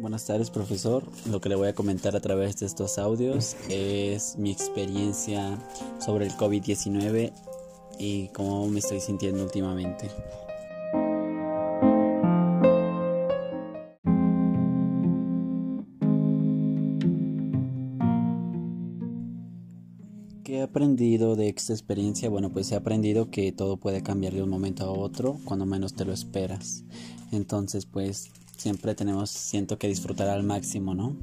Buenas tardes, profesor. Lo que le voy a comentar a través de estos audios es mi experiencia sobre el COVID-19 y cómo me estoy sintiendo últimamente. ¿Qué he aprendido de esta experiencia? Bueno, pues he aprendido que todo puede cambiar de un momento a otro cuando menos te lo esperas. Entonces, pues siempre tenemos, siento que disfrutar al máximo, ¿no?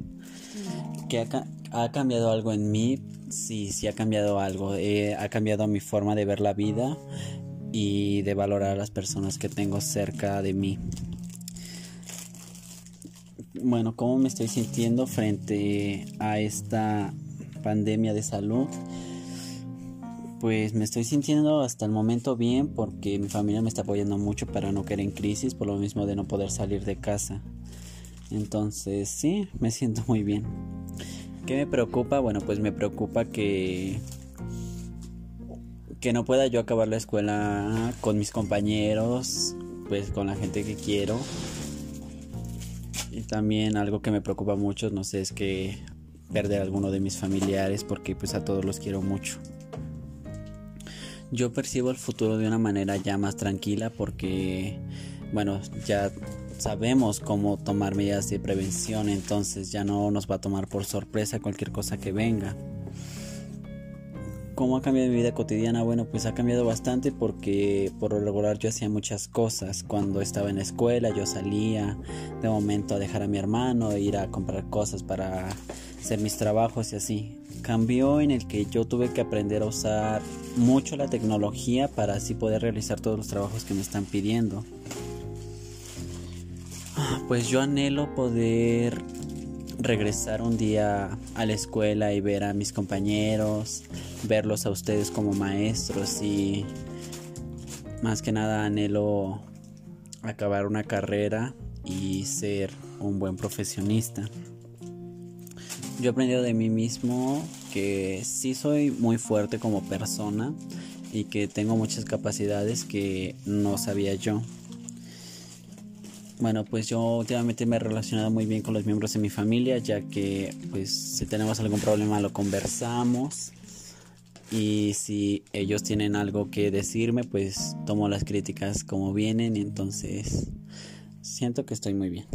¿Que ha, cambiado algo en mí? Sí, sí ha cambiado algo. ha cambiado mi forma de ver la vida y de valorar a las personas que tengo cerca de mí. Bueno, ¿cómo me estoy sintiendo frente a esta pandemia de salud? Pues me estoy sintiendo hasta el momento bien porque mi familia me está apoyando mucho para no caer en crisis por lo mismo de no poder salir de casa. Entonces sí, me siento muy bien. ¿Qué me preocupa? Bueno, pues me preocupa que que no pueda yo acabar la escuela con mis compañeros, pues con la gente que quiero. Y también algo que me preocupa mucho, no sé, es que perder a alguno de mis familiares porque pues a todos los quiero mucho. Yo percibo el futuro de una manera ya más tranquila porque, bueno, ya sabemos cómo tomar medidas de prevención, entonces ya no nos va a tomar por sorpresa cualquier cosa que venga. ¿Cómo ha cambiado mi vida cotidiana? Bueno, pues ha cambiado bastante porque por lo regular yo hacía muchas cosas. Cuando estaba en la escuela yo salía de momento a dejar a mi hermano, ir a comprar cosas para hacer mis trabajos y así. Cambió en el que yo tuve que aprender a usar mucho la tecnología para así poder realizar todos los trabajos que me están pidiendo. Pues yo anhelo poder regresar un día a la escuela y ver a mis compañeros, verlos a ustedes como maestros y más que nada anhelo acabar una carrera y ser un buen profesionista. Yo he aprendido de mí mismo que sí soy muy fuerte como persona y que tengo muchas capacidades que no sabía yo. Bueno, pues yo últimamente me he relacionado muy bien con los miembros de mi familia, ya que pues si tenemos algún problema lo conversamos y si ellos tienen algo que decirme, pues tomo las críticas como vienen y entonces siento que estoy muy bien.